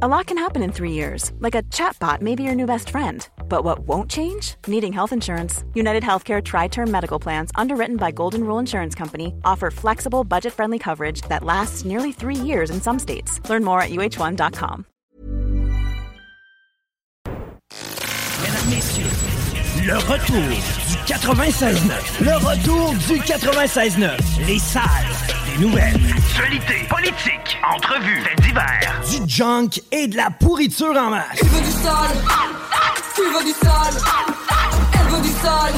A lot can happen in three years, like a chatbot may be your new best friend. But what won't change? Needing health insurance. United Healthcare Tri Term Medical Plans, underwritten by Golden Rule Insurance Company, offer flexible, budget friendly coverage that lasts nearly three years in some states. Learn more at uh1.com. Mesdames, Messieurs, le retour du 96.9. Le retour du 96.9. Les salles des nouvelles. Actualité, politique, entrevues, faits divers. Du junk et de la pourriture en masse. Tu veux du sale Tu veux du sale Elle veut du sale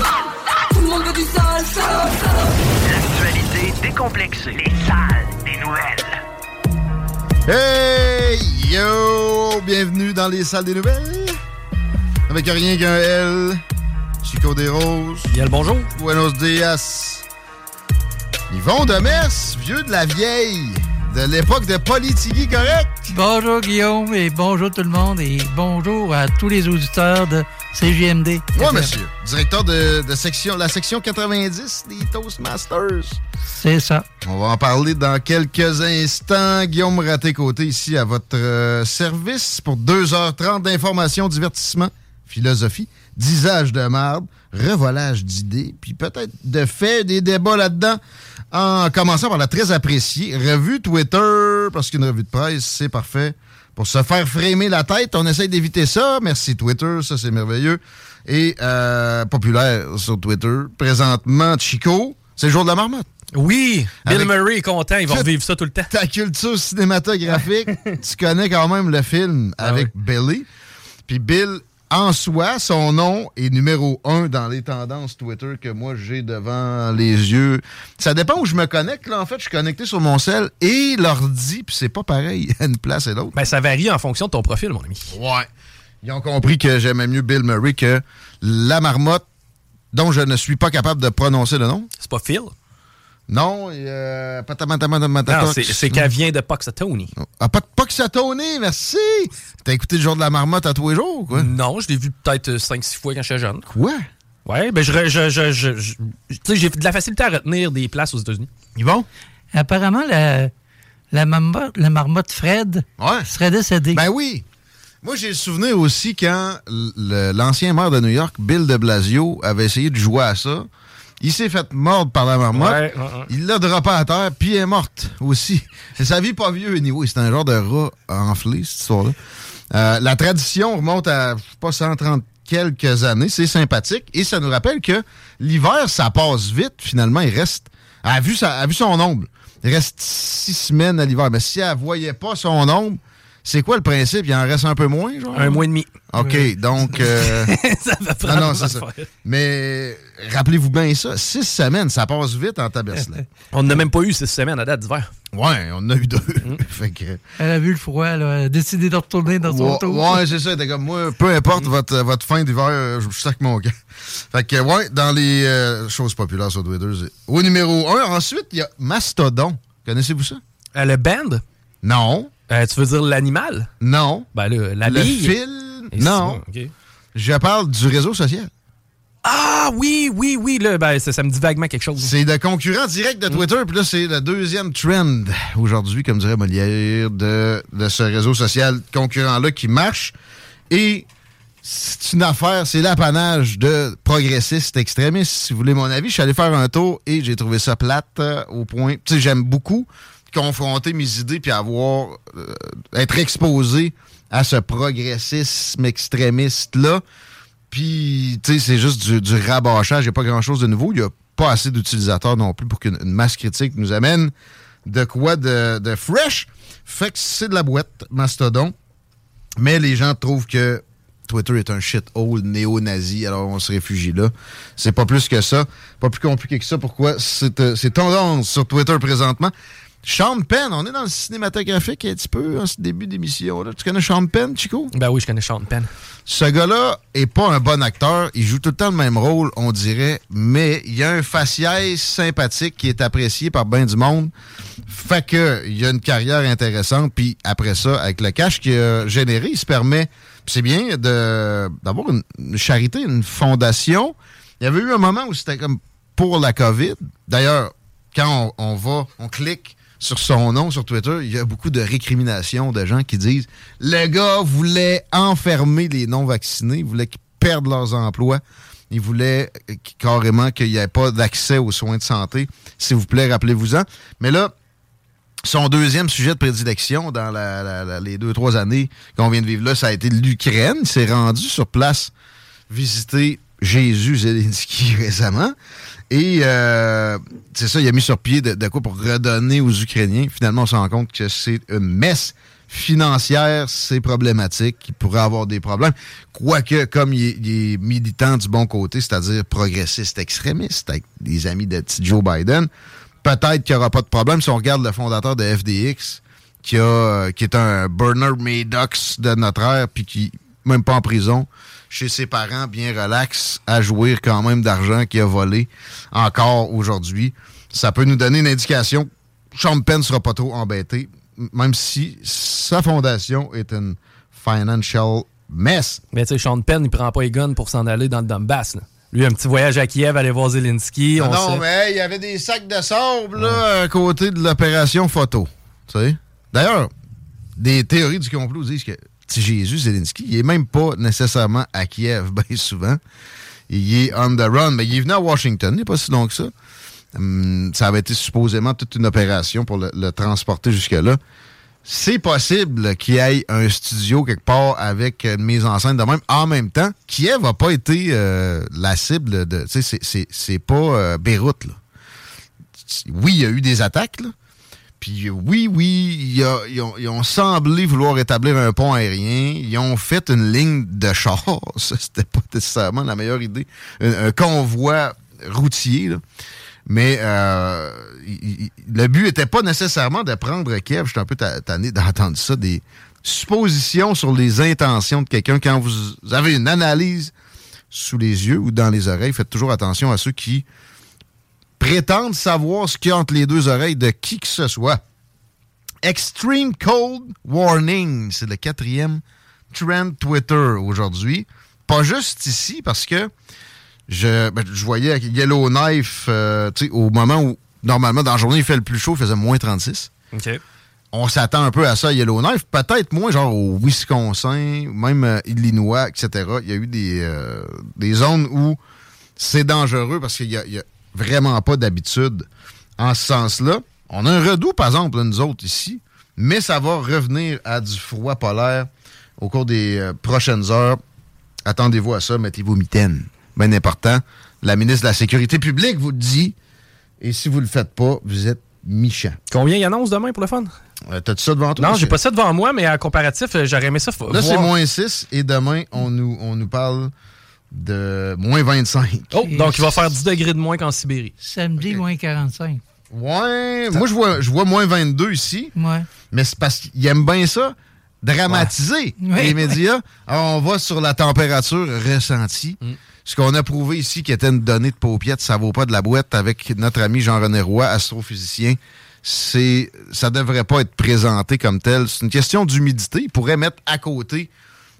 Tout le monde veut du sale, sale, sale. L'actualité décomplexée. Les salles des nouvelles. Hey, yo! Bienvenue dans les salles des nouvelles. Avec rien qu'un L. Chico des Roses. Bien le bonjour. Buenos dias. Yvon de Mers, vieux de la vieille. De l'époque de Politigui, correct? Bonjour Guillaume et bonjour tout le monde et bonjour à tous les auditeurs de CGMD. Oui, monsieur. Directeur de, de section, la section 90 des Toastmasters. C'est ça. On va en parler dans quelques instants. Guillaume Raté-Côté ici à votre euh, service pour 2h30 d'information, divertissement, philosophie, disage de marde, revolage d'idées, puis peut-être de fait des débats là-dedans. En commençant par la très appréciée revue Twitter, parce qu'une revue de presse, c'est parfait. Pour se faire framer la tête, on essaye d'éviter ça. Merci Twitter, ça c'est merveilleux. Et euh, populaire sur Twitter, présentement, Chico, c'est le jour de la marmotte. Oui, Bill Avec- Murray est content, il va Tout- revivre ça tout le temps. ta culture cinématographique, tu connais quand même le film Ah avec Billy. Puis Bill, en soi, son nom est numéro un dans les tendances Twitter que moi j'ai devant les yeux. Ça dépend où je me connecte. Là, en fait, je suis connecté sur mon cell et l'ordi, puis c'est pas pareil à une place et l'autre. Ben, ça varie en fonction de ton profil, mon ami. Ouais. Ils ont compris que j'aimais mieux Bill Murray que la marmotte dont je ne suis pas capable de prononcer le nom. C'est pas Phil? Non, euh, c'est- c'est qu'elle vient de Puxatony. Ah, pas de Puxatony, merci! T'as écouté le jour de la marmotte à tous les jours, quoi? Non, je l'ai vu peut-être 5-6 fois quand j'étais jeune. Quoi? Ouais, ben je, je, je, je- je- tu sais, j'ai de la facilité à retenir des places aux États-Unis. Ils vont? Apparemment, la, la, marmotte, la marmotte Fred Ouais. serait décédée. Ben oui! Moi, j'ai le souvenir aussi quand le- l'ancien maire de New York, Bill de Blasio, avait essayé de jouer à ça. Il s'est fait mordre par la marmotte. Ouais, ouais, ouais. Il l'a droppé à terre, puis elle est morte aussi. Sa vie pas vieux, anyway. C'est un genre de rat enflé, cette histoire-là. Euh, la tradition remonte à, je sais pas, 130 quelques années. C'est sympathique. Et ça nous rappelle que l'hiver, ça passe vite. Finalement, il reste... Elle a vu, sa- elle a vu son ombre. Il reste six semaines à l'hiver. Mais si elle voyait pas son ombre, c'est quoi le principe? Il en reste un peu moins, genre? Un mois et demi. OK, donc... euh, ça va non, prendre non, c'est ça. Mais rappelez-vous bien ça. Six semaines, ça passe vite en tabernacle. On n'a même pas eu 6 semaines à date d'hiver. Ouais, on en a eu deux. fait que... Elle a vu le froid, elle a décidé de retourner dans son Ouais, tour. ouais, c'est ça. T'es comme moi, peu importe votre, votre fin d'hiver, euh, je sac mon gars. Fait que, ouais, dans les euh, choses populaires sur Twitter, c'est au numéro un. Ensuite, il y a Mastodon. Connaissez-vous ça? Euh, le band, Non. Euh, tu veux dire l'animal? Non. Ben là, la Le bille. fil? Et Non. c'est bon, ok. Je parle du réseau social. Ah oui, oui, oui, là, ben, ça, ça me dit vaguement quelque chose. C'est le concurrent direct de Twitter, puis là, c'est le deuxième trend aujourd'hui, comme dirait Molière, de, de ce réseau social concurrent-là qui marche. Et c'est une affaire, c'est l'apanage de progressistes extrémistes. Si vous voulez mon avis, je suis allé faire un tour et j'ai trouvé ça plate euh, au point. Tu sais, j'aime beaucoup confronter mes idées puis avoir euh, être exposé à ce progressisme extrémiste-là. Puis, tu sais, c'est juste du, rabâchage. Il n'y a pas grand-chose de nouveau. Il n'y a pas assez d'utilisateurs non plus pour qu'une une masse critique nous amène de quoi de, de fresh. Fait que c'est de la boîte, Mastodon. Mais les gens trouvent que Twitter est un shithole néo-nazi, alors on se réfugie là. C'est pas plus que ça. Pas plus compliqué que ça. Pourquoi? C'est euh, c'est tendance sur Twitter présentement. Sean Penn, on est dans le cinématographique un petit peu en ce début d'émission. Tu connais Sean Penn, Chico? Ben oui, je connais Sean Penn. Ce gars-là est pas un bon acteur. Il joue tout le temps le même rôle, on dirait, mais il a un faciès sympathique qui est apprécié par bien du monde. Fait que il a une carrière intéressante. Puis après ça, avec le cash qu'il a généré, il se permet. c'est bien d'avoir une, une charité, une fondation. Il y avait eu un moment où c'était comme pour la COVID. D'ailleurs, quand on, on va, on clique sur son nom sur Twitter, il y a beaucoup de récriminations de gens qui disent le gars voulait enfermer les non-vaccinés, voulait qu'ils perdent leurs emplois, il voulait euh, carrément qu'il n'y ait pas d'accès aux soins de santé. S'il vous plaît, rappelez-vous-en. Mais là, son deuxième sujet de prédilection dans les deux, trois années qu'on vient de vivre là, ça a été l'Ukraine. Il s'est rendu sur place visiter Jésus Zelensky récemment. Et euh, c'est ça, il a mis sur pied de, quoi pour redonner aux Ukrainiens. Finalement, on se rend compte que c'est une messe financière, c'est problématique, il pourrait avoir des problèmes. Quoique, comme il est, il est militant du bon côté, c'est-à-dire progressiste extrémiste, avec des amis de Joe Biden, peut-être qu'il n'y aura pas de problème si on regarde le fondateur de FDX, qui, a, euh, qui est un Bernard Maddox de notre ère, puis qui, même pas en prison, chez ses parents, bien relax, à jouir quand même d'argent qu'il a volé encore aujourd'hui. Ça peut nous donner une indication. Sean Penn ne sera pas trop embêté, même si sa fondation est une financial mess. Mais tu sais, Sean Penn, il prend pas les guns pour s'en aller dans le Donbass. là. Lui, un petit voyage à Kiev, aller voir Zelensky. Ah on non, sait. mais il y avait des sacs de sable là, à côté de l'opération photo. Tu sais? D'ailleurs, des théories du complot disent que Jésus Zelensky, il est même pas nécessairement à Kiev, bien souvent. Il est on the run, mais il est venu à Washington, il n'est pas si long que ça. Hum, ça avait été supposément toute une opération pour le, transporter jusque-là. C'est possible qu'il y ait un studio quelque part avec une mise en scène de même. En même temps, Kiev n'a pas été euh, la cible de. C'est pas euh, Beyrouth, là. Oui, il y a eu des attaques, là. Puis oui, oui, il y a- ils, ont, ils ont semblé vouloir établir un pont aérien. Ils ont fait une ligne de chars. C'était pas nécessairement la meilleure idée. Un, un convoi routier, là. Mais euh, le but était pas nécessairement de prendre Kiev. Je suis un peu ta- tanné d'entendre ça. Des suppositions sur les intentions de quelqu'un. Quand vous avez une analyse sous les yeux ou dans les oreilles, faites toujours attention à ceux qui prétendent savoir ce qu'il y a entre les deux oreilles de qui que ce soit. Extreme Cold Warning, c'est le quatrième trend Twitter aujourd'hui. Pas juste ici, parce que je, ben, je voyais avec Yellowknife, euh, tu sais, au moment où, normalement, dans la journée, il fait le plus chaud, il faisait moins 36. OK. On s'attend un peu à ça à Yellowknife, peut-être moins genre au Wisconsin, même euh, Illinois, etc. Il y a eu des, euh, des zones où c'est dangereux parce qu'il a, y a vraiment pas d'habitude en ce sens-là. On a un redout, par exemple, là, nous autres ici, mais ça va revenir à du froid polaire au cours des euh, prochaines heures. Attendez-vous à ça, mettez-vous mitaines. Bien important. La ministre de la Sécurité publique vous le dit. Et si vous le faites pas, vous êtes méchant. Combien il annonce demain pour le fun? Euh, T'as-tu ça devant toi? Non, j'ai pas ça devant moi, mais à comparatif, euh, j'aurais aimé ça. Là, c'est moins 6 et demain, on nous, on nous parle de moins 25. Oh, donc il va faire 10 degrés de moins qu'en Sibérie. Samedi, moins 45. Ouais, moi, je vois, je vois moins 22 ici, Ouais. mais c'est parce qu'ils aiment bien ça, dramatiser Ouais. les médias. Alors, on va sur la température ressentie. Mm. Ce qu'on a prouvé ici, qui était une donnée de paupiette, ça vaut pas de la boîte avec notre ami Jean-René Roy, astrophysicien. C'est, ça devrait pas être présenté comme tel. C'est une question d'humidité. Il pourrait mettre à côté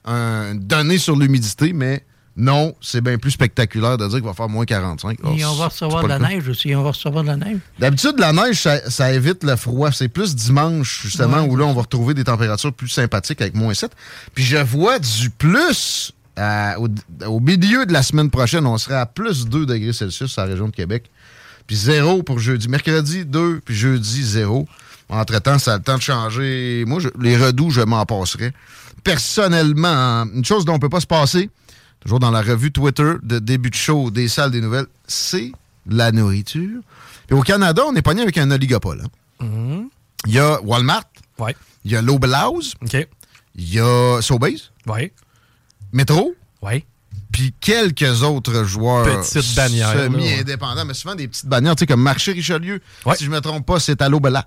un une donnée sur l'humidité, mais non, c'est bien plus spectaculaire de dire qu'il va faire moins 45. Et on va Oh, recevoir de la neige aussi. On va recevoir de la neige. D'habitude, la neige, ça, ça évite le froid. C'est plus dimanche, justement, Ouais. où là, on va retrouver des températures plus sympathiques avec moins 7. Puis je vois du plus à- au, au milieu de la semaine prochaine. On serait à plus 2 degrés Celsius sur la région de Québec. Puis zéro pour jeudi. Mercredi, 2, puis jeudi, 0. Entre-temps, ça a le temps de changer. Moi, je- les redouts, je m'en passerais. Personnellement, une chose dont on peut pas se passer, toujours dans la revue Twitter de début de show des salles des nouvelles, c'est la nourriture. Puis au Canada, on est pogné avec un oligopole. hein. Il y a Walmart, Ouais. il y a Loblaws, OK. il y a Sobeys, Ouais. Metro, Ouais. puis quelques autres joueurs semi-indépendants, mais souvent des petites bannières, tu sais, comme Marché Richelieu. Ouais. Si je me trompe pas, c'est à Loblaws.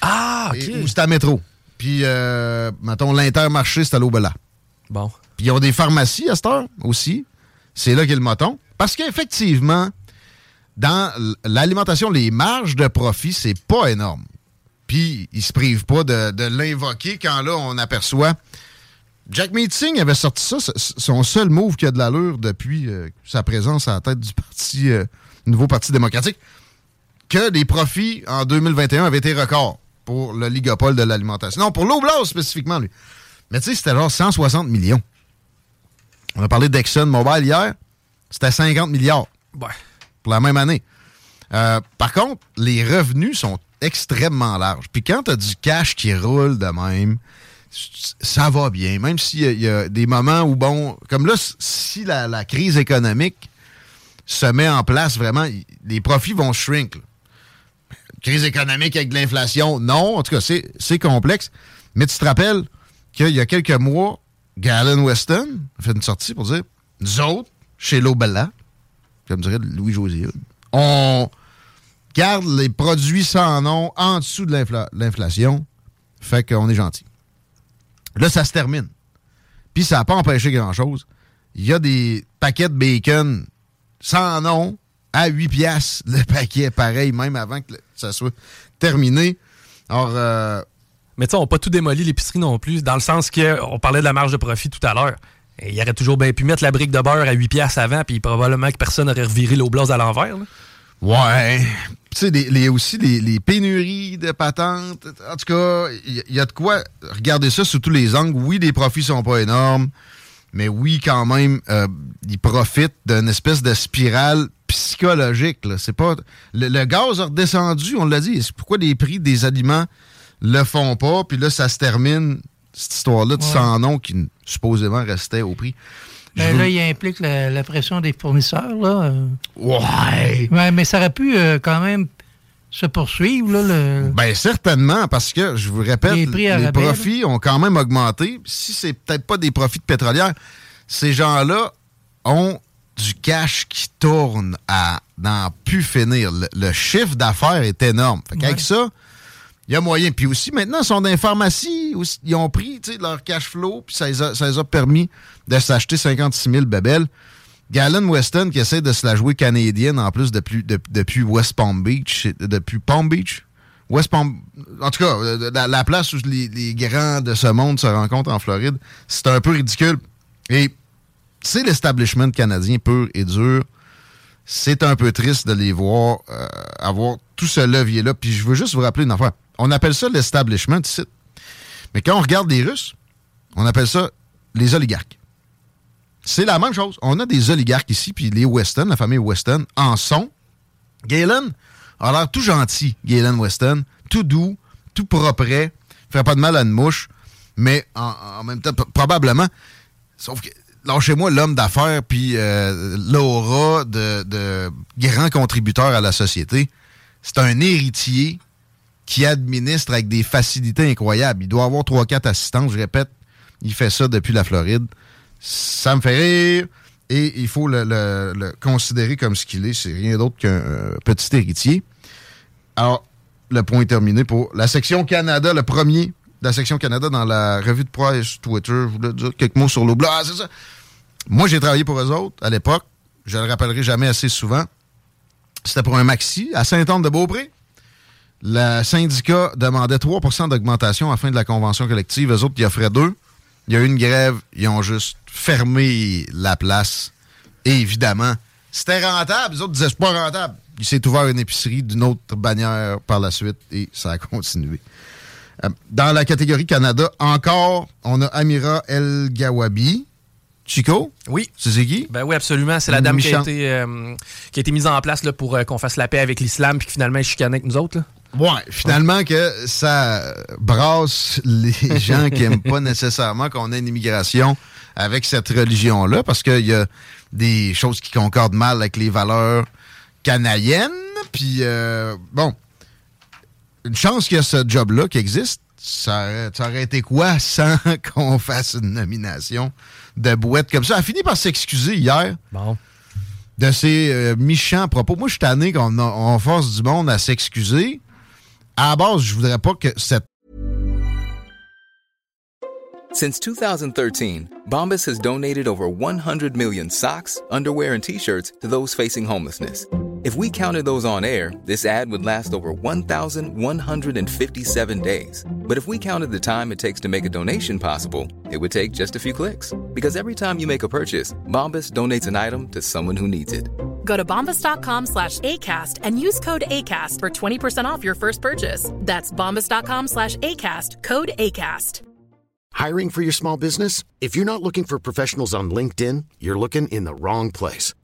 Ah, Et-. Ou c'est à métro. Puis, euh, mettons, l'intermarché, c'est à l'Aubela. Bon. Puis ils ont des pharmacies à cette heure aussi. C'est là qu'est le moton. Parce qu'effectivement, dans l'alimentation, les marges de profit, c'est pas énorme. Puis ils se privent pas de, l'invoquer quand là, on aperçoit. Jack Meeting avait sorti ça, son seul move qui a de l'allure depuis euh, sa présence à la tête du parti, euh, nouveau Parti démocratique, que les profits en 2021 avaient été records pour le ligopole de l'alimentation. Non, pour l'Oblast spécifiquement, lui. Mais tu sais, c'était genre 160 millions. On a parlé d'Exxon Mobile hier. C'était 50 milliards Ouais. pour la même année. Euh, par contre, les revenus sont extrêmement larges. Puis quand tu as du cash qui roule de même, ça va bien. Même s'il y, a- il y a des moments où, bon, comme là, si la, la crise économique se met en place, vraiment, les profits vont shrink. là. Crise économique avec de l'inflation, non. En tout cas, c'est c'est complexe. Mais tu te rappelles qu'il y a quelques mois, Galen Weston fait une sortie pour dire Nous autres, chez Lobella, comme dirait Louis-José, on garde les produits sans nom en dessous de l'infla- l'inflation. Fait qu'on est gentil. Là, ça se termine. Puis ça n'a pas empêché grand-chose. Il y a des paquets de bacon sans nom à 8 piastres le paquet, pareil, même avant que ça soit terminé. Alors, euh, Mais tu sais, on n'a pas tout démoli l'épicerie non plus, dans le sens qu'on parlait de la marge de profit tout à l'heure. Il aurait toujours bien pu mettre la brique de beurre à 8 piastres avant, puis probablement que personne n'aurait reviré l'oblast à l'envers. Ouais. Tu sais, les, les- aussi les, pénuries de patentes. En tout cas, il y, y a de quoi regarder ça sous tous les angles. Oui, les profits sont pas énormes, mais oui, quand même, euh, ils profitent d'une espèce de spirale psychologique. C'est pas le, le gaz a redescendu, on l'a dit. C'est pourquoi les prix des aliments le font pas. Puis là, ça se termine cette histoire-là de Ouais. sans nom qui supposément restait au prix. Ben là, il implique la, la pression des fournisseurs. Là. Ouais. Ouais, mais ça aurait pu euh, quand même se poursuivre. Là, le... Ben certainement, parce que, je vous répète, Les prix profits ont quand même augmenté. Si c'est peut-être pas des profits de pétrolière, ces gens-là ont du cash qui tourne à n'en plus finir. Le, le chiffre d'affaires est énorme. Fait Ouais. ça, il y a moyen. Puis aussi, maintenant, ils sont dans les pharmacies. Ils ont pris leur cash flow, puis ça les, a, ça les a permis de s'acheter 56 000 bébelles. Galen Weston qui essaie de se la jouer canadienne en plus depuis, de- depuis West Palm Beach. Depuis Palm Beach? West Palm. En tout cas, euh, la, la place où les, les grands de ce monde se rencontrent en Floride, c'est un peu ridicule. Et c'est l'establishment canadien pur et dur. C'est un peu triste de les voir euh, avoir tout ce levier-là. Puis je veux juste vous rappeler une affaire. On appelle ça l'establishment ici. Mais quand on regarde les Russes, on appelle ça les oligarques. C'est la même chose. On a des oligarques ici, puis les Weston, la famille Weston, en sont. Galen a l'air tout gentil, Galen Weston, tout doux, tout propre, ferait pas de mal à une mouche, mais en, même temps, probablement, sauf que, lâchez-moi l'homme d'affaires, puis euh, l'aura de, de grand contributeur à la société. C'est un héritier qui administre avec des facilités incroyables. Il doit avoir 3-4 assistants, je répète, il fait ça depuis la Floride. Ça me fait rire et il faut le, considérer comme ce qu'il est. C'est rien d'autre qu'un euh, petit héritier. Alors, le point est terminé pour la section Canada, le premier de la section Canada dans la revue de presse Twitter. Je voulais dire quelques mots sur l'Oblast. Ah, c'est ça. Moi, j'ai travaillé pour eux autres à l'époque. Je le rappellerai jamais assez souvent. C'était pour un maxi à Saint-Anne-de-Beaupré. Le syndicat demandait 3% d'augmentation à la fin de la convention collective. Eux autres, ils offraient deux. Il y a eu une grève. Ils ont juste fermé la place. Et évidemment, c'était rentable. Les autres disaient, c'est pas rentable. Il s'est ouvert une épicerie d'une autre bannière par la suite et ça a continué. Euh, Dans la catégorie Canada, encore, on a Amira El Gawabi. Chico? Oui. Qui? Ben oui, absolument. C'est la dame qui a, été, euh, qui a été mise en place là, pour euh, qu'on fasse la paix avec l'islam, puis que finalement, elle chicanait avec nous autres. là. Ouais, finalement que ça brasse les gens qui aiment pas nécessairement qu'on ait une immigration avec cette religion-là, parce qu'il y a des choses qui concordent mal avec les valeurs canadiennes. Puis, euh, bon, une chance qu'il y a ce job-là qui existe. Ça aurait, ça aurait été quoi sans qu'on fasse une nomination de bouette comme ça? Elle a fini par s'excuser hier Bon. de ses euh, méchants propos. Moi, je suis tanné qu'on on force du monde à s'excuser à la base, je voudrais pas que cette Since 2013, Bombas has donated over 100 million socks, underwear, and t-shirts to those facing homelessness. If we counted those on air, this ad would last over 1,157 days. But if we counted the time it takes to make a donation possible, it would take just a few clicks. Because every time you make a purchase, Bombas donates an item to someone who needs it. Go to bombas.com slash ACAST and use code ACAST for 20% off your first purchase. That's bombas.com slash ACAST, code ACAST. Hiring for your small business? If you're not looking for professionals on LinkedIn, you're looking in the wrong place.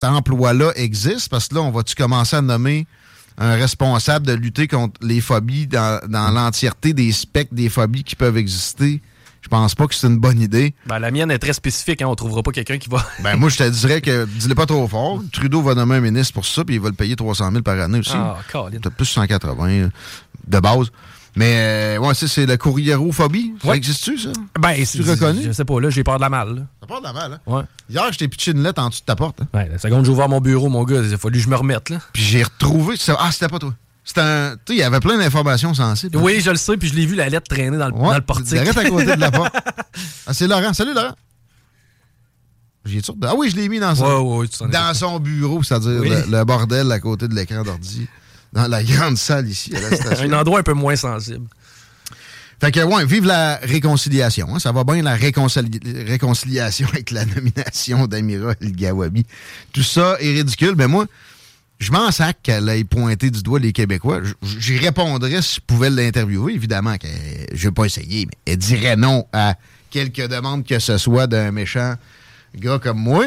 Cet emploi-là existe? Parce que là, on va-tu commencer à nommer un responsable de lutter contre les phobies dans, dans l'entièreté des spectres des phobies qui peuvent exister? Je pense pas que c'est une bonne idée. Ben, la mienne est très spécifique, hein, on trouvera pas quelqu'un qui va. Ben, moi, je te dirais que dis-le pas trop fort. Trudeau va nommer un ministre pour ça, puis il va le payer 300 000 par année aussi. Ah. Peut-être plus 180 euh, de base. Mais, euh, ouais, ça, c'est la courriérophobie. Ça Ouais. existe-tu, ça? Ben, c'est- reconnais? Je sais pas, là, j'ai peur de la malle. Ça part de la mal, hein? Ouais. Hier, je t'ai pitché une lettre en dessous de ta porte. hein. Ouais, la seconde j'ai ouvert mon bureau, mon gars, il a fallu que je me remette, là. Puis j'ai retrouvé. Ah, c'était pas toi. C'était un. Tu sais, il y avait plein d'informations sensibles. Oui, je le sais, puis je l'ai vu la lettre traîner dans le, Ouais, dans le portique. Arrête à côté de la porte. Ah, c'est Laurent. Salut, Laurent. Ah oui, je l'ai mis dans son, Ouais, ouais, dans son bureau, c'est-à-dire Oui. le, le bordel à côté de l'écran d'ordi. Dans la grande salle ici, à la station. Un endroit un peu moins sensible. Fait que, ouais, vive la réconciliation. hein. Ça va bien, la réconcili- réconciliation avec la nomination d'Amira El Gawabi. Tout ça est ridicule. Mais moi, je m'en sac qu'elle ait pointé du doigt les Québécois. J'y répondrais si je pouvais l'interviewer. Évidemment que je vais pas essayer, mais elle dirait non à quelque demande que ce soit d'un méchant gars comme moi.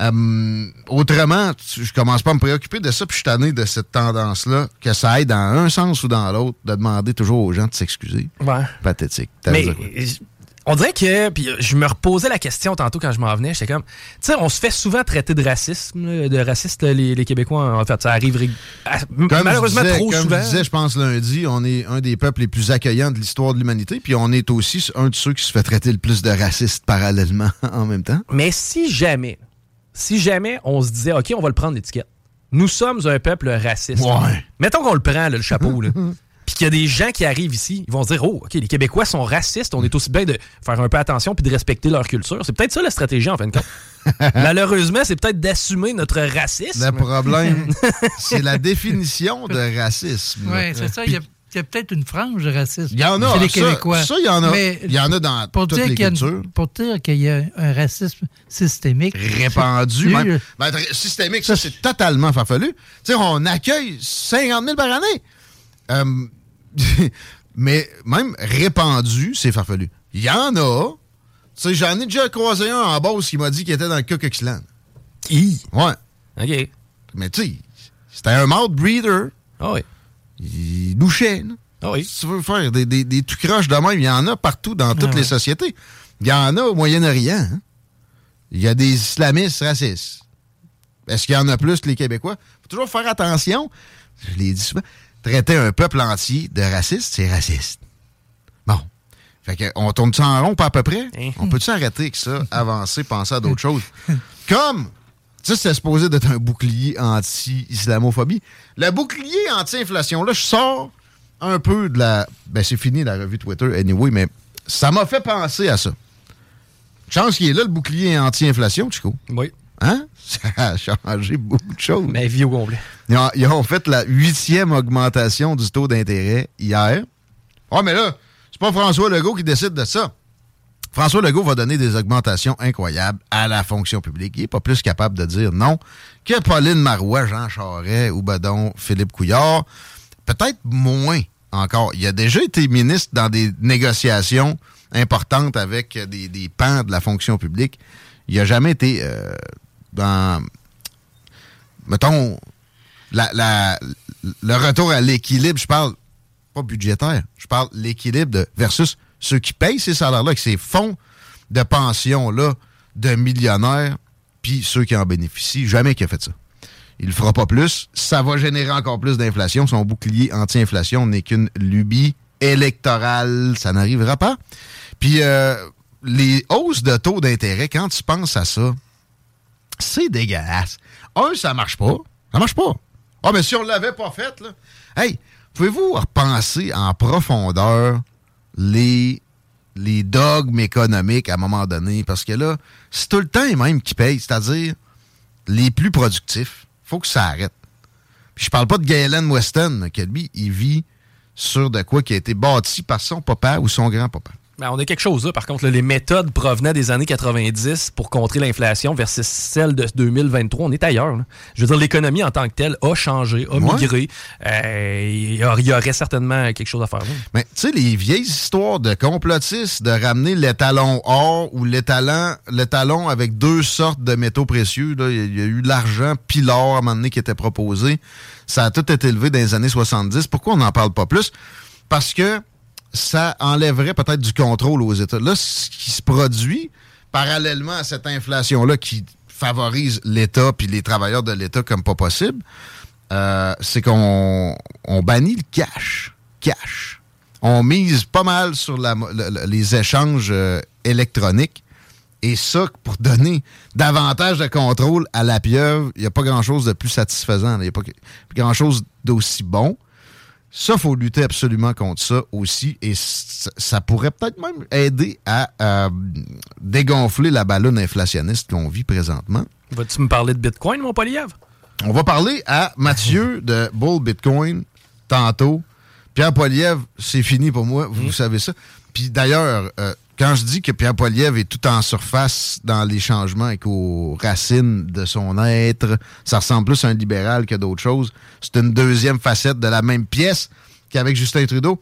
Euh, autrement, tu- je commence pas à me préoccuper de ça, puis je suis tanné de cette tendance-là, que ça aille dans un sens ou dans l'autre, de demander toujours aux gens de s'excuser. Ouais. Pathétique. Mais euh, on dirait que, puis euh, je me reposais la question tantôt quand je m'en venais, j'étais comme, tu sais, on se fait souvent traiter de racisme, de raciste les, les Québécois, en fait, ça arrive à- malheureusement disais, trop comme souvent. je disais, je pense, lundi, on est un des peuples les plus accueillants de l'histoire de l'humanité, puis on est aussi un de ceux qui se fait traiter le plus de raciste parallèlement en même temps. Mais si jamais, si jamais on se disait, OK, on va le prendre l'étiquette. Nous sommes un peuple raciste. Ouais. Mettons qu'on le prend, là, le chapeau, là. Puis qu'il y a des gens qui arrivent ici, ils vont se dire, oh, OK, les Québécois sont racistes, on est aussi bien de faire un peu attention puis de respecter leur culture. C'est peut-être ça la stratégie, en fin de compte. Malheureusement, c'est peut-être d'assumer notre racisme. Le problème, c'est la définition de racisme. Oui, c'est ça. Il y a, il y a peut-être une frange raciste. Il y en a. Chez les ça- Québécois. Ça, il y en a. Mais il y en a dans pour toutes dire les une- cultures. pour dire qu'il y a un racisme systémique. Répandu, même. Ben, systémique, ça, c'est totalement farfelu. Tu sais, on accueille 50 000 par année. Euh, mais même répandu, c'est farfelu. Il y en a. Tu sais, j'en ai déjà croisé un en Beauce qui m'a dit qu'il était dans le Klan. Qui? Ouais. OK. Mais tu sais, c'était un mouth breeder. Ah oui. Il douchait. Ah oui. Si tu veux faire des, des, des tout croches de même, il y en a partout dans toutes Ah les sociétés. Il y en a au Moyen-Orient. hein. Il y a des islamistes racistes. Est-ce qu'il y en a plus que les Québécois? faut toujours faire attention. Je l'ai dit souvent. Traiter un peuple entier de raciste, c'est raciste. Bon. Fait que, on tourne ça en rond, pas à peu près? Hein? On peut-tu arrêter avec ça, avancer, penser à d'autres choses? Comme, ça, c'était supposé d'être un bouclier anti-islamophobie. Le bouclier anti-inflation, là, je sors un peu de la. Ben, c'est fini la revue Twitter, anyway, mais ça m'a fait penser à ça. Chance qu'il est là, le bouclier anti-inflation, Chico. Oui. Hein? Ça a changé beaucoup de choses. Mais vie au complet. Ils ont, ils ont fait la huitième augmentation du taux d'intérêt hier. Ah, mais là, c'est pas François Legault qui décide de ça. François Legault va donner des augmentations incroyables à la fonction publique. Il n'est pas plus capable de dire non que Pauline Marois, Jean Charest ou Badon, Philippe Couillard. Peut-être moins encore. Il a déjà été ministre dans des négociations importantes avec des, des pans de la fonction publique. Il n'a jamais été euh, dans mettons, le retour à l'équilibre, je parle pas budgétaire, je parle l'équilibre de versus ceux qui payent ces salaires-là, avec ces fonds de pension-là de millionnaires, puis ceux qui en bénéficient. Jamais qu'il a fait ça. Il ne fera pas plus. Ça va générer encore plus d'inflation. Son bouclier anti-inflation n'est qu'une lubie électorale. Ça n'arrivera pas. Puis euh, les hausses de taux d'intérêt, quand tu penses à ça, c'est dégueulasse. Un, ça marche pas. Ça marche pas. Ah, mais si on l'avait pas fait, là. Hey, pouvez-vous repenser en profondeur les, les dogmes économiques à un moment donné? Parce que là, c'est tout le temps les mêmes qui payent, c'est-à-dire les plus productifs. faut que ça arrête. Puis je parle pas de Galen Weston, que lui, il vit sur de quoi qui a été bâti par son papa ou son grand-papa. Ben, on a quelque chose là. Par contre, là, les méthodes provenaient des années 90 pour contrer l'inflation versus celle de 2023. On est ailleurs. là. Je veux dire, l'économie en tant que telle a changé, a Ouais. migré. Euh, Il y aurait certainement quelque chose à faire. Mais tu sais, les vieilles histoires de complotistes, de ramener l'étalon or ou l'étalon, avec deux sortes de métaux précieux, là, il y a- il y, a eu l'argent puis l'or à un moment donné qui était proposé. Ça a tout été élevé dans les années 70. Pourquoi on n'en parle pas plus? Parce que ça enlèverait peut-être du contrôle aux États. Là, ce qui se produit parallèlement à cette inflation-là qui favorise l'État puis les travailleurs de l'État comme pas possible, euh, c'est qu'on on bannit le cash. Cash. On mise pas mal sur les échanges euh, électroniques. Et ça, pour donner davantage de contrôle à la pieuvre, il n'y a pas grand-chose de plus satisfaisant. Il n'y a pas grand-chose d'aussi bon. Ça, faut lutter absolument contre ça aussi. Et ça pourrait peut-être même aider à euh, dégonfler la ballonne inflationniste qu'on vit présentement. Vas-tu me parler de Bitcoin, mon Poliev? On va parler à Mathieu de Bull Bitcoin tantôt. Pierre Poilievre, c'est fini pour moi, vous savez ça. Puis d'ailleurs, euh, quand je dis que Pierre Poilievre est tout en surface dans les changements et qu'aux racines de son être, ça ressemble plus à un libéral que d'autres choses. C'est une deuxième facette de la même pièce qu'avec Justin Trudeau.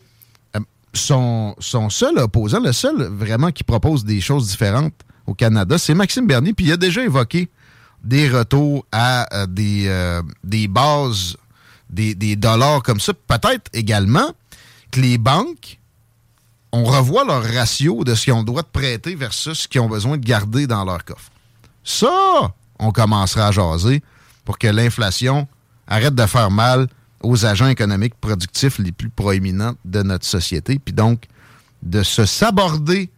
Euh, son, son seul opposant, le seul vraiment qui propose des choses différentes au Canada, c'est Maxime Bernier. Puis il a déjà évoqué des retours à euh, des, euh, des bases, des, des dollars comme ça. Peut-être également que les banques, on revoit leur ratio de ce qu'ils ont prêter versus ce qu'ils ont besoin de garder dans leur coffre. Ça, on commencera à jaser pour que l'inflation arrête de faire mal aux agents économiques productifs les plus proéminents de notre société, puis donc de se saborder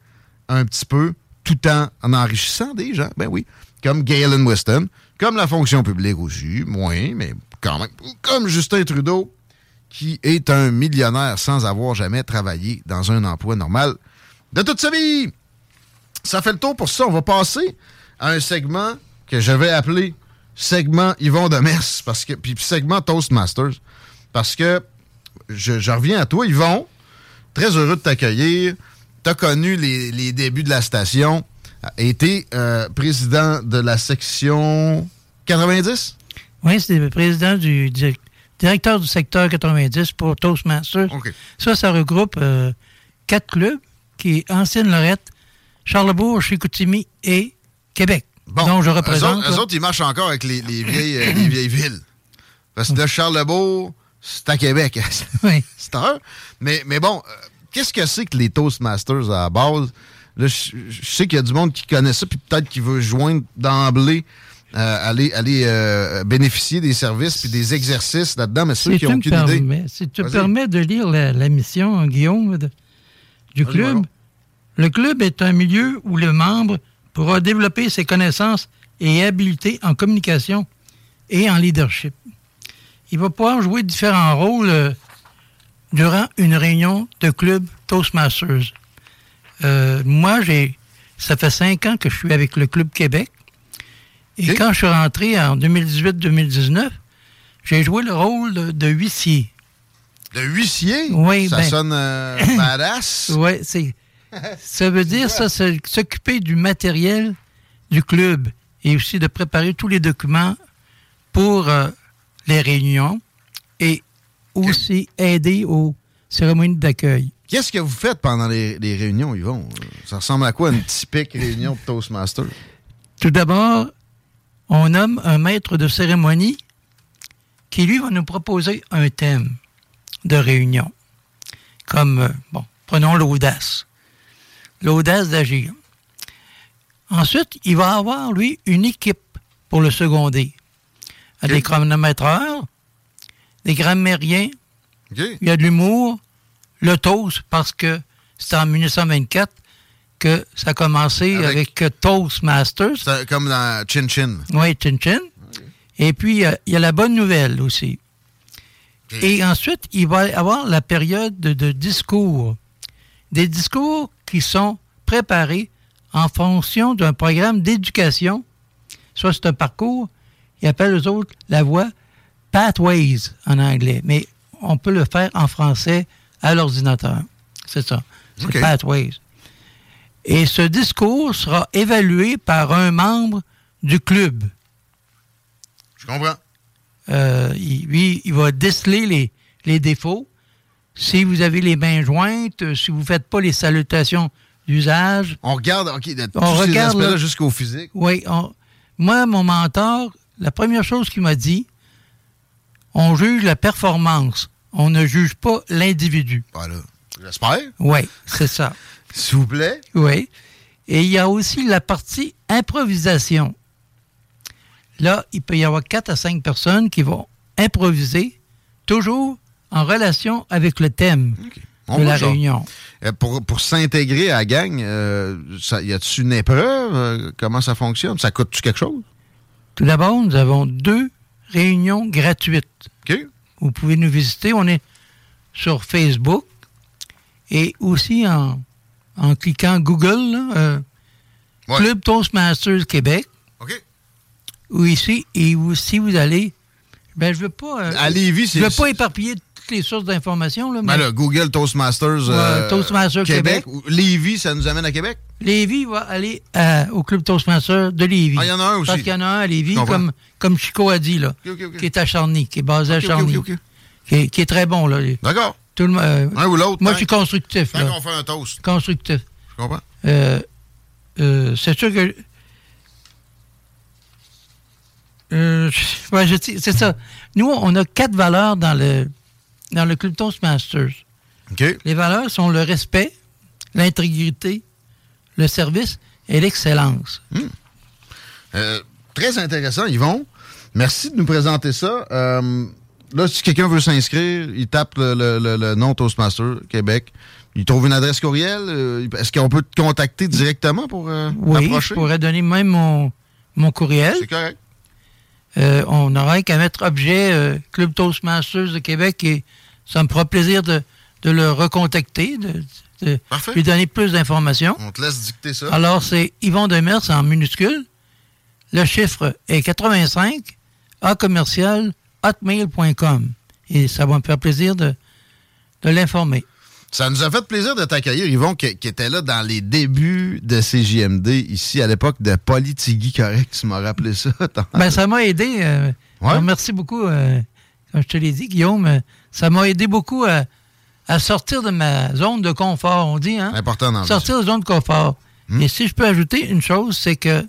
un petit peu tout en, en enrichissant des gens, ben oui, comme Galen Weston, comme la fonction publique aussi, moins, mais quand même, comme Justin Trudeau, qui est un millionnaire sans avoir jamais travaillé dans un emploi normal de toute sa vie. Ça fait le tour pour ça. On va passer à un segment que je vais appeler segment Yvon de Mers, parce que, puis segment Toastmasters, parce que je, reviens à toi, Yvon. Très heureux de t'accueillir. Tu as connu les, les débuts de la station, été euh, président de la section 90? Oui, c'est le président du direct- directeur du secteur 90 pour Toastmasters. Ça, ça regroupe euh, quatre clubs qui est Ancienne-Lorette, Charlebourg, Chicoutimi et Québec. dont je Eux représente. autres, eux autres, ils marchent encore avec les, les vieilles, euh, les vieilles villes. Parce que de Charlebourg, c'est à Québec. oui. c'est heure. Mais, mais bon, euh, qu'est-ce que c'est que les Toastmasters à la base? Là, je, je sais qu'il y a du monde qui connaît ça, puis peut-être qui veut joindre d'emblée, aller, aller euh, bénéficier des services puis des exercices là-dedans, mais ceux Si qui n'ont aucune idée. permets, si tu me Vas-y. permets de lire la, la mission, Guillaume, de- du club, le club est un milieu où le membre pourra développer ses connaissances et habiletés en communication et en leadership. Il va pouvoir jouer différents rôles euh, durant une réunion de club Toastmasters. Euh, moi, j'ai, ça fait cinq ans que je suis avec le Club Québec. Et quand je suis rentré en 2018-2019, j'ai joué le rôle de, de huissier. De huissier? Oui, Ça ben- sonne euh, badass. Oui, c'est. Ça veut dire ça, c'est s'occuper du matériel du club et aussi de préparer tous les documents pour euh, les réunions et aussi aider aux cérémonies d'accueil. Qu'est-ce que vous faites pendant les, les réunions, Yvon? Ça ressemble à quoi une typique réunion de Toastmasters? Tout d'abord, on nomme un maître de cérémonie qui, lui, va nous proposer un thème de réunion. Comme, euh, bon, prenons l'audace. l'audace d'agir. Ensuite, il va avoir, lui, une équipe pour le seconder. Il y a Des chronométreurs, des grammairiens, il y a de l'humour, le toast, parce que c'est en 1924 que ça a commencé avec, euh, Toastmasters. Comme dans Chin Chin. Oui, Chin Chin. Et puis, euh, il y a la bonne nouvelle aussi. Et ensuite, il va y avoir la période de, de discours. Des discours qui sont préparés en fonction d'un programme d'éducation. Soit c'est un parcours, ils appellent eux autres la voie Pathways en anglais. Mais on peut le faire en français à l'ordinateur. C'est ça. C'est. Pathways. Et ce discours sera évalué par un membre du club. Je comprends. Euh, il, lui, il va déceler les, les défauts. Si vous avez les mains jointes, euh, si vous ne faites pas les salutations d'usage. On regarde, OK, de tous On ces regarde, aspects-là là. jusqu'au physique. Oui, on- moi, mon mentor, la première chose qu'il m'a dit, on juge la performance. On ne juge pas l'individu. Voilà. J'espère. Oui, c'est ça. S'il vous plaît. Oui. Et il y a aussi la partie improvisation. Là, il peut y avoir quatre à cinq personnes qui vont improviser, toujours en relation avec le thème On de la réunion. Euh, Pour, pour s'intégrer à la gang, euh, ça- y a-tu une épreuve? Euh, comment ça fonctionne? Ça coûte-tu quelque chose? Tout d'abord, nous avons deux réunions gratuites. OK. Vous pouvez nous visiter. On est sur Facebook et aussi en, en cliquant Google, là, euh, Ouais. Club Toastmasters Québec. OK. Ou ici, et vous- si vous allez, ben je veux pas. euh, À Lévis, Je veux pas éparpiller toutes les sources d'informations, là, mais Ben là, Google Toastmasters, euh, Toastmasters Québec. Lévis, ça nous amène à Québec? Lévis va aller au Club Toastmasters de Lévis. Ah, il y en a un aussi. Parce qu'il y en a un à Lévis, comme, comme Chico a dit, là, qui est à Charny, qui est basé à Charny. Qui, est, qui est très bon, là. D'accord. Tout le euh, Un ou l'autre. Moi, je suis constructif, Tant qu'on fait un toast. Constructif. Je comprends. Euh, euh, c'est sûr que. Ouais, c'est ça. Nous, on a quatre valeurs dans le, dans le. OK. Les valeurs sont le respect, l'intégrité, le service et l'excellence. Euh, très intéressant, Yvon. Merci de nous présenter ça. Là, si quelqu'un veut s'inscrire, il tape le, le- le- le nom Toastmaster Québec. Il trouve une adresse courriel. euh, Est-ce qu'on peut te contacter directement pour euh, Oui, je pourrais donner même mon, mon courriel. C'est correct. Euh, on n'aurait qu'à mettre objet euh, Club Toastmasters de Québec et ça me fera plaisir de, de le recontacter, de, lui donner plus d'informations. On te laisse dicter ça. Alors, c'est Yvon Demers en minuscule. Le chiffre est 85 à commercial hotmail.com. Et ça va me faire plaisir de, de l'informer. Ça nous a fait plaisir de t'accueillir, Yvon, qui, qui était là dans les débuts de CJMD, ici, à l'époque de Politigui, correct. Tu m'as rappelé ça. Ben, ça m'a aidé. euh, Ouais? Merci beaucoup. euh, comme je te l'ai dit, Guillaume, euh, ça m'a aidé beaucoup à, à sortir de ma zone de confort, on dit. Hein? Important dans. Sortir de la zone de confort. Hmm? Et si je peux ajouter une chose, c'est que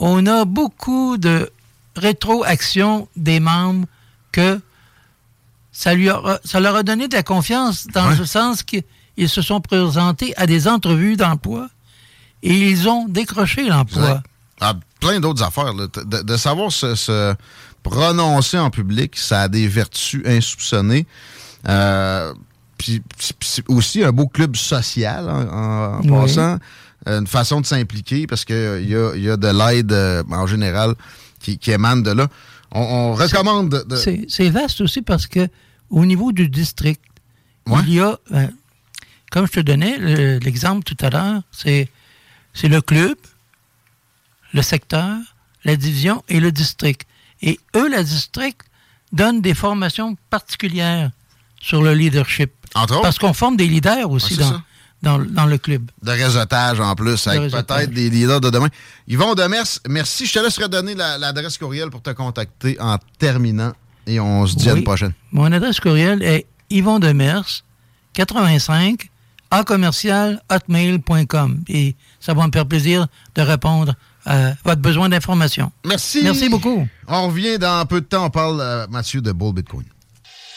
on a beaucoup de rétroaction des membres que ça, lui aura- ça leur a donné de la confiance dans Ouais. le sens qu'ils se sont présentés à des entrevues d'emploi et ils ont décroché l'emploi. Exact. Ah, plein d'autres affaires. là. De, de savoir se, se prononcer en public, ça a des vertus insoupçonnées. Euh, puis aussi un beau club social en, en- Oui. passant. Euh, Une façon de s'impliquer parce qu'il y a, il y a de l'aide euh, en général qui, qui émane de là. On, on recommande de, de- C'est- vaste aussi parce que au niveau du district, Ouais. il y a, euh, comme je te donnais le- l'exemple tout à l'heure, c'est c'est le club, le secteur, la division et le district. Et eux, le district, donnent des formations particulières sur le leadership. Entre autres. Parce qu'on forme des leaders aussi Ouais, dans. Dans, dans le club. de réseautage en plus, avec peut-être des leaders de demain. Yvon Demers, merci. Je te laisse redonner la- l'adresse courriel pour te contacter en terminant. Et on se dit à une prochaine. Mon adresse courriel est Yvon Demers, 85, à commercial hotmail.com. Et ça va me faire plaisir de répondre à votre besoin d'information. Merci. Merci beaucoup. On revient dans peu de temps. On parle, euh, Mathieu, de Bull Bitcoin.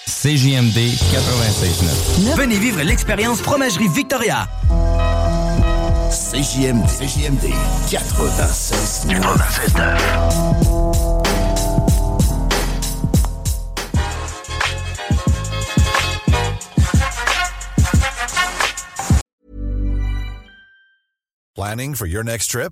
CJMD 96.9. Venez vivre l'expérience Fromagerie Victoria. CJMD, CJMD 96 96 Planning for your next trip?